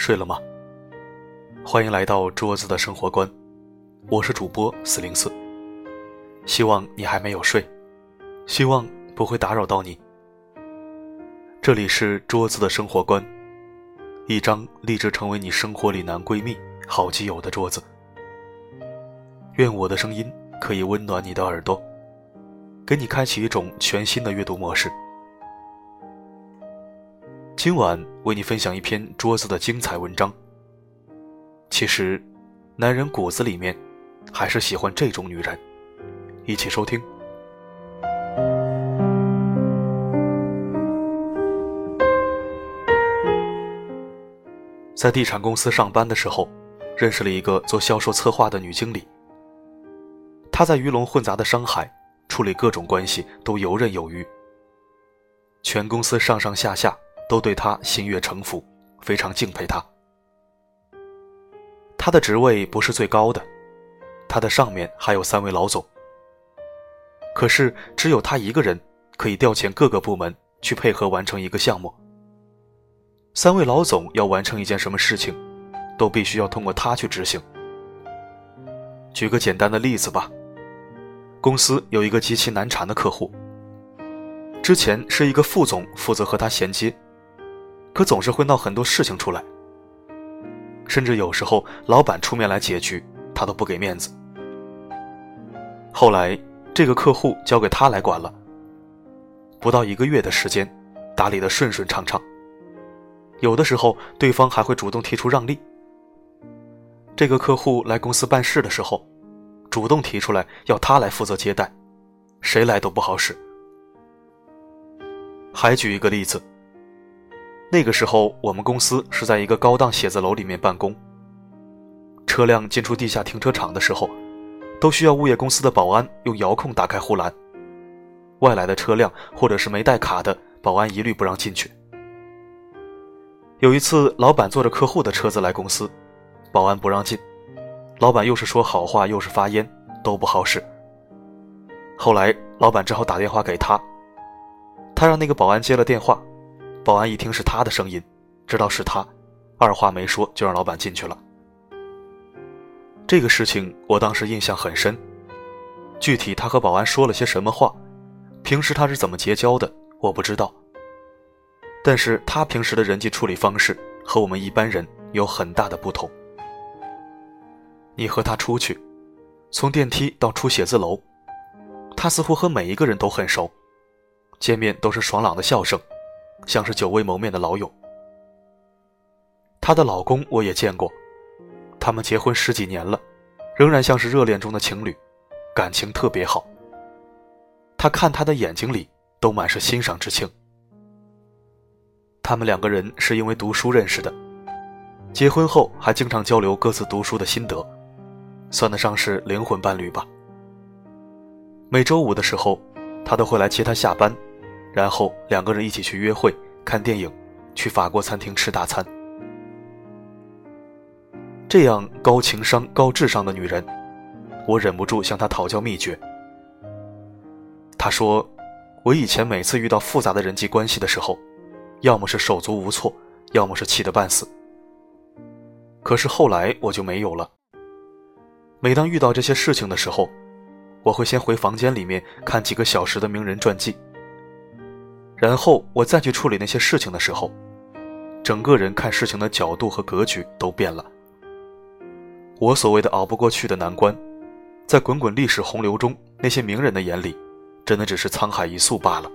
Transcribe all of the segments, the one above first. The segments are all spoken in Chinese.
睡了吗？欢迎来到桌子的生活观，我是主播四零四。希望你还没有睡，希望不会打扰到你。这里是桌子的生活观，一张立志成为你生活里男闺蜜、好基友的桌子。愿我的声音可以温暖你的耳朵，给你开启一种全新的阅读模式。今晚为你分享一篇桌子的精彩文章。其实，男人骨子里面还是喜欢这种女人。一起收听。在地产公司上班的时候，认识了一个做销售策划的女经理。她在鱼龙混杂的商海处理各种关系都游刃有余，全公司上上下下。都对他心悦诚服，非常敬佩他。他的职位不是最高的，他的上面还有三位老总。可是只有他一个人可以调遣各个部门去配合完成一个项目。三位老总要完成一件什么事情，都必须要通过他去执行。举个简单的例子吧，公司有一个极其难缠的客户，之前是一个副总负责和他衔接。可总是会闹很多事情出来，甚至有时候老板出面来解决，他都不给面子。后来这个客户交给他来管了，不到一个月的时间，打理的顺顺畅畅。有的时候对方还会主动提出让利。这个客户来公司办事的时候，主动提出来要他来负责接待，谁来都不好使。还举一个例子。那个时候，我们公司是在一个高档写字楼里面办公。车辆进出地下停车场的时候，都需要物业公司的保安用遥控打开护栏。外来的车辆或者是没带卡的，保安一律不让进去。有一次，老板坐着客户的车子来公司，保安不让进，老板又是说好话又是发烟，都不好使。后来，老板只好打电话给他，他让那个保安接了电话。保安一听是他的声音，知道是他，二话没说就让老板进去了。这个事情我当时印象很深，具体他和保安说了些什么话，平时他是怎么结交的，我不知道。但是他平时的人际处理方式和我们一般人有很大的不同。你和他出去，从电梯到出写字楼，他似乎和每一个人都很熟，见面都是爽朗的笑声。像是久未谋面的老友。她的老公我也见过，他们结婚十几年了，仍然像是热恋中的情侣，感情特别好。他看她的眼睛里都满是欣赏之情。他们两个人是因为读书认识的，结婚后还经常交流各自读书的心得，算得上是灵魂伴侣吧。每周五的时候，他都会来接她下班。然后两个人一起去约会、看电影，去法国餐厅吃大餐。这样高情商、高智商的女人，我忍不住向她讨教秘诀。她说：“我以前每次遇到复杂的人际关系的时候，要么是手足无措，要么是气得半死。可是后来我就没有了。每当遇到这些事情的时候，我会先回房间里面看几个小时的名人传记。”然后我再去处理那些事情的时候，整个人看事情的角度和格局都变了。我所谓的熬不过去的难关，在滚滚历史洪流中，那些名人的眼里，真的只是沧海一粟罢了。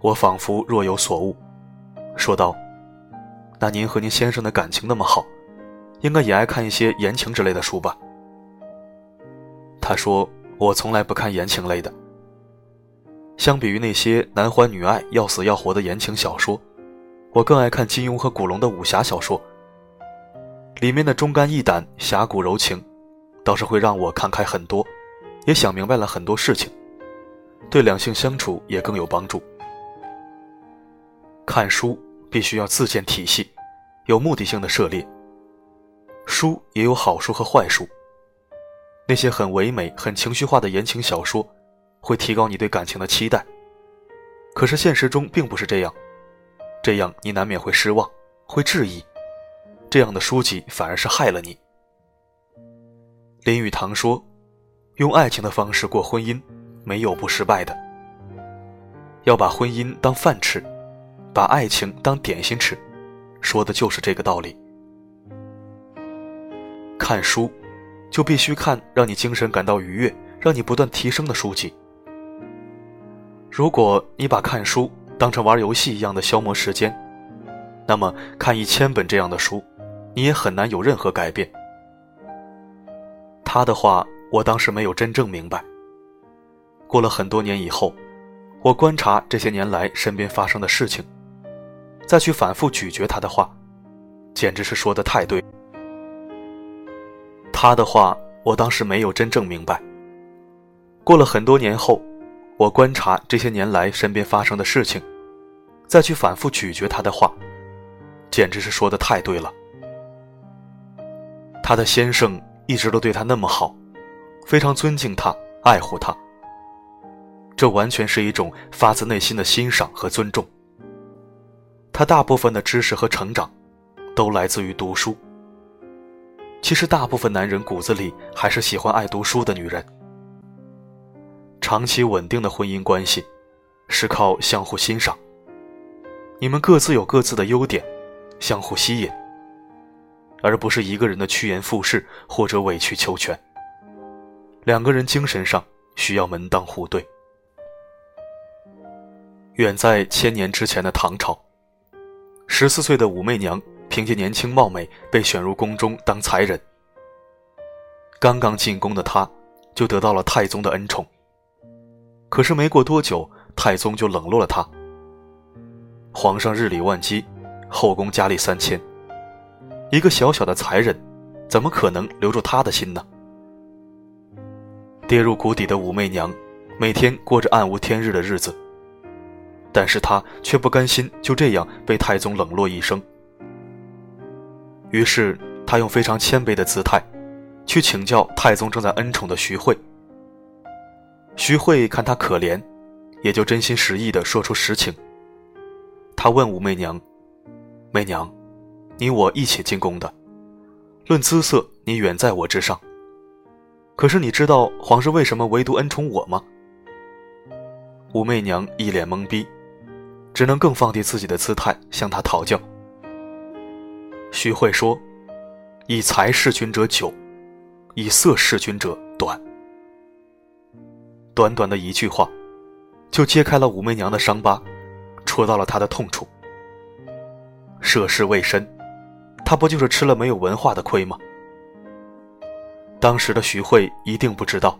我仿佛若有所悟，说道：“那您和您先生的感情那么好，应该也爱看一些言情之类的书吧？”他说：“我从来不看言情类的。”相比于那些男欢女爱、要死要活的言情小说，我更爱看金庸和古龙的武侠小说。里面的忠肝义胆、侠骨柔情，倒是会让我看开很多，也想明白了很多事情，对两性相处也更有帮助。看书必须要自建体系，有目的性的涉猎。书也有好书和坏书，那些很唯美、很情绪化的言情小说。会提高你对感情的期待，可是现实中并不是这样，这样你难免会失望，会质疑，这样的书籍反而是害了你。林语堂说：“用爱情的方式过婚姻，没有不失败的。要把婚姻当饭吃，把爱情当点心吃，说的就是这个道理。看书，就必须看让你精神感到愉悦、让你不断提升的书籍。如果你把看书当成玩游戏一样的消磨时间，那么看一千本这样的书，你也很难有任何改变。”他的话，我当时没有真正明白。过了很多年以后，我观察这些年来身边发生的事情，再去反复咀嚼他的话，简直是说的太对。他的话，我当时没有真正明白。过了很多年后，我观察这些年来身边发生的事情，再去反复咀嚼他的话，简直是说的太对了。他的先生。一直都对他那么好，非常尊敬他，爱护他。这完全是一种发自内心的欣赏和尊重。他大部分的知识和成长，都来自于读书。其实，大部分男人骨子里还是喜欢爱读书的女人。长期稳定的婚姻关系，是靠相互欣赏。你们各自有各自的优点，相互吸引。而不是一个人的趋炎附势或者委曲求全。两个人精神上需要门当户对。远在千年之前的唐朝，十四岁的武媚娘凭借年轻貌美被选入宫中当才人。刚刚进宫的她，就得到了太宗的恩宠。可是没过多久，太宗就冷落了她。皇上日理万机，后宫佳丽三千。一个小小的才人，怎么可能留住他的心呢？跌入谷底的武媚娘，每天过着暗无天日的日子。但是她却不甘心就这样被太宗冷落一生。于是她用非常谦卑的姿态，去请教太宗正在恩宠的徐惠。徐慧看他可怜，也就真心实意地说出实情。他问武媚娘：“媚娘。”你我一起进宫的，论姿色，你远在我之上。可是你知道皇上为什么唯独恩宠我吗？武媚娘一脸懵逼，只能更放低自己的姿态向他讨教。徐慧说：“以才侍君者久，以色侍君者短。”短短的一句话，就揭开了武媚娘的伤疤，戳到了她的痛处。涉世未深。他不就是吃了没有文化的亏吗？当时的徐慧一定不知道，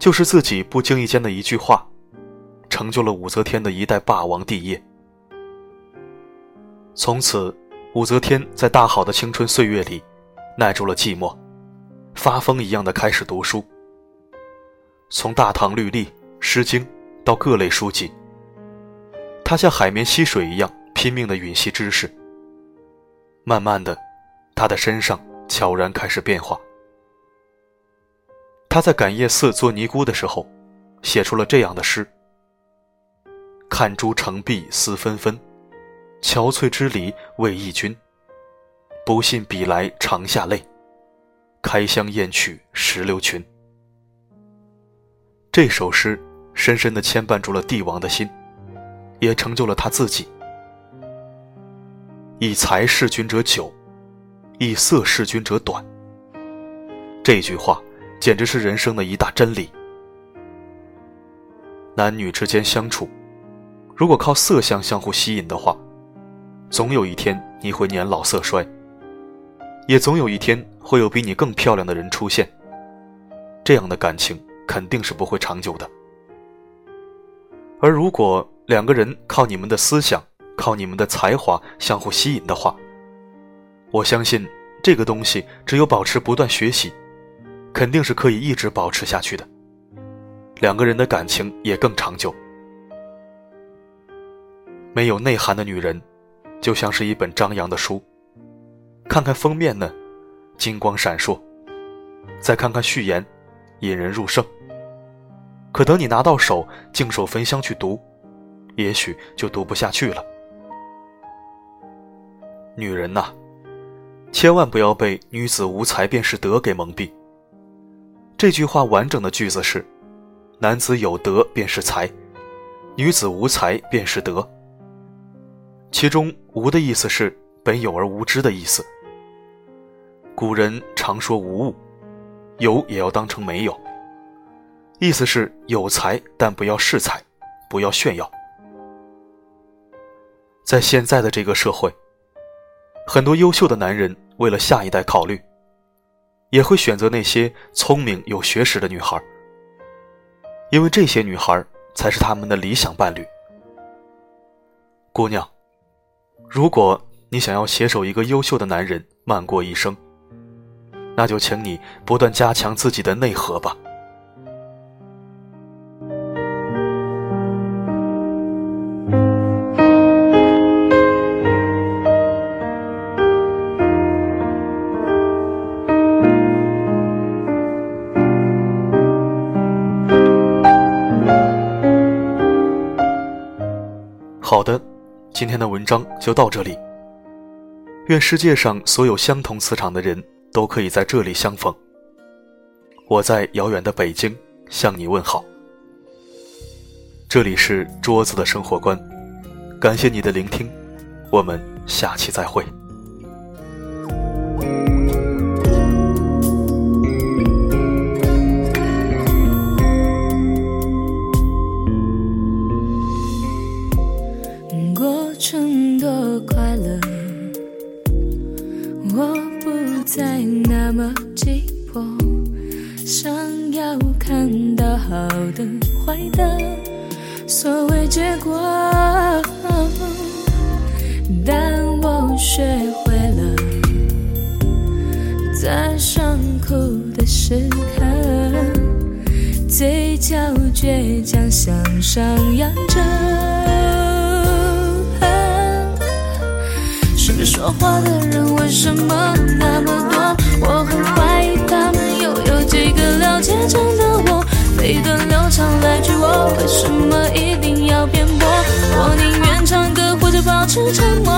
就是自己不经意间的一句话，成就了武则天的一代霸王帝业。从此，武则天在大好的青春岁月里，耐住了寂寞，发疯一样的开始读书。从大唐律例、诗经到各类书籍，他像海绵吸水一样拼命的吮吸知识。慢慢的，他的身上悄然开始变化。他在感业寺做尼姑的时候，写出了这样的诗：“看朱成碧思纷纷，憔悴之离为忆君。不信比来长下泪，开箱验取石榴裙。”这首诗深深的牵绊住了帝王的心，也成就了他自己。以才侍君者久，以色侍君者短。这句话简直是人生的一大真理。男女之间相处，如果靠色相相互吸引的话，总有一天你会年老色衰，也总有一天会有比你更漂亮的人出现。这样的感情肯定是不会长久的。而如果两个人靠你们的思想，靠你们的才华相互吸引的话，我相信这个东西只有保持不断学习，肯定是可以一直保持下去的。两个人的感情也更长久。没有内涵的女人，就像是一本张扬的书，看看封面呢，金光闪烁；再看看序言，引人入胜。可等你拿到手，静守焚香去读，也许就读不下去了。女人呐，千万不要被“女子无才便是德”给蒙蔽。这句话完整的句子是：“男子有德便是才，女子无才便是德。”其中“无”的意思是本有而无知的意思。古人常说“无物”，有也要当成没有，意思是有才但不要恃才，不要炫耀。在现在的这个社会，很多优秀的男人为了下一代考虑，也会选择那些聪明有学识的女孩，因为这些女孩才是他们的理想伴侣。姑娘，如果你想要携手一个优秀的男人漫过一生，那就请你不断加强自己的内核吧。好的，今天的文章就到这里。愿世界上所有相同磁场的人都可以在这里相逢。我在遥远的北京向你问好。这里是桌子的生活观，感谢你的聆听，我们下期再会。再那么急迫想要看到好的坏的所谓结果但我学会了在伤口的时刻嘴角倔强向上扬着。说话的人为什么那么多？我很怀疑他们又有几个了解真的我。一段流长来去，我为什么一定要辩驳？我宁愿唱歌，或者保持沉默。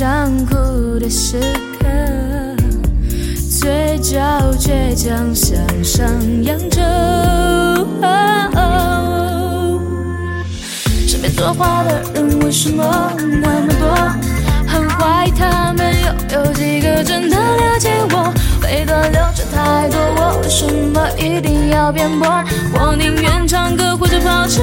在伤苦的时刻，嘴角倔强向上扬着。身边说话的人为什么那么多？很怀疑他们又有几个真的了解我。每段流程太多，我为什么一定要辩驳？我宁愿唱歌或者保持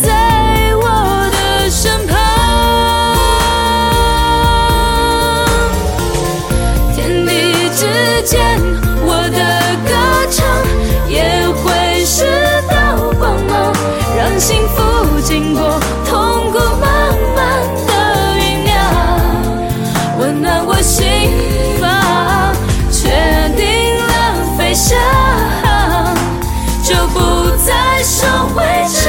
在我的身旁，天地之间，我的歌唱也会是道光芒，让幸福经过痛苦慢慢的酝酿，温暖我心房，确定了飞翔，就不再受委屈。